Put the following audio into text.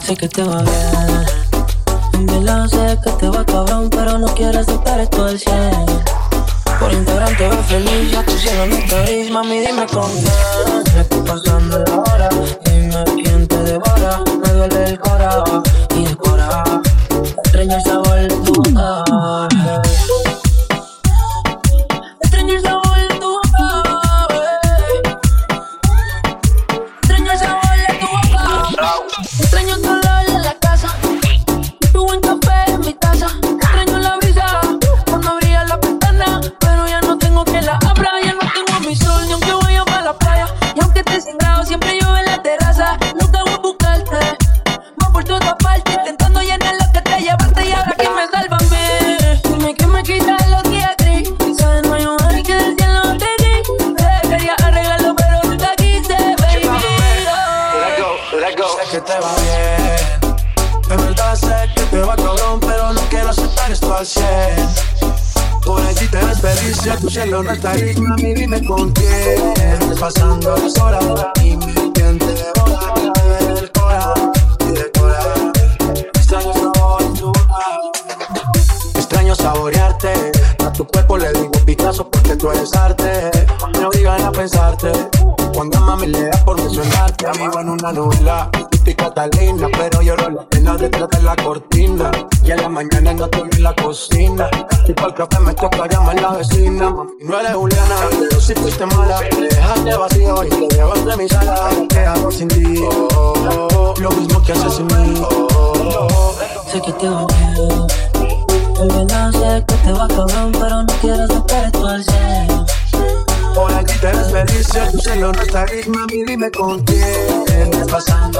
Sé que te va bien. En verdad sé que te va cabrón, pero no quieres soltar esto del 100. Por Instagram te ves feliz, ya tu cielo no te gris, mami dime con quién. Estoy pasando que te va bien. En verdad sé que te va cabrón, pero no quiero aceptar esto al 100. Por allí te ves feliz, ya tu cielo no está gris, mami, dime con quién. Pasando las horas, dime quién te devora, me el corazón y. Extraño. Extraño saborearte, a tu cuerpo le digo Picasso porque tú eres arte. Me obligan a pensarte, cuando mami le da por mencionarte. Vivo en una novela, y Catalina, pero lloro la pena detrás de la cortina. Y en la mañana no estoy en la cocina. Y para el café me toca llamar a la vecina. Mami, no eres Juliana, pero si fuiste mala. Dejaste vacío y te llevas de mi sala. ¿Qué hago sin ti? Oh, oh, oh, lo mismo que haces sin mí. Sé que te bien. En verdad sé que te va cabrón, pero ya tu cielo no está gris, mami, dime con quién Estás pasando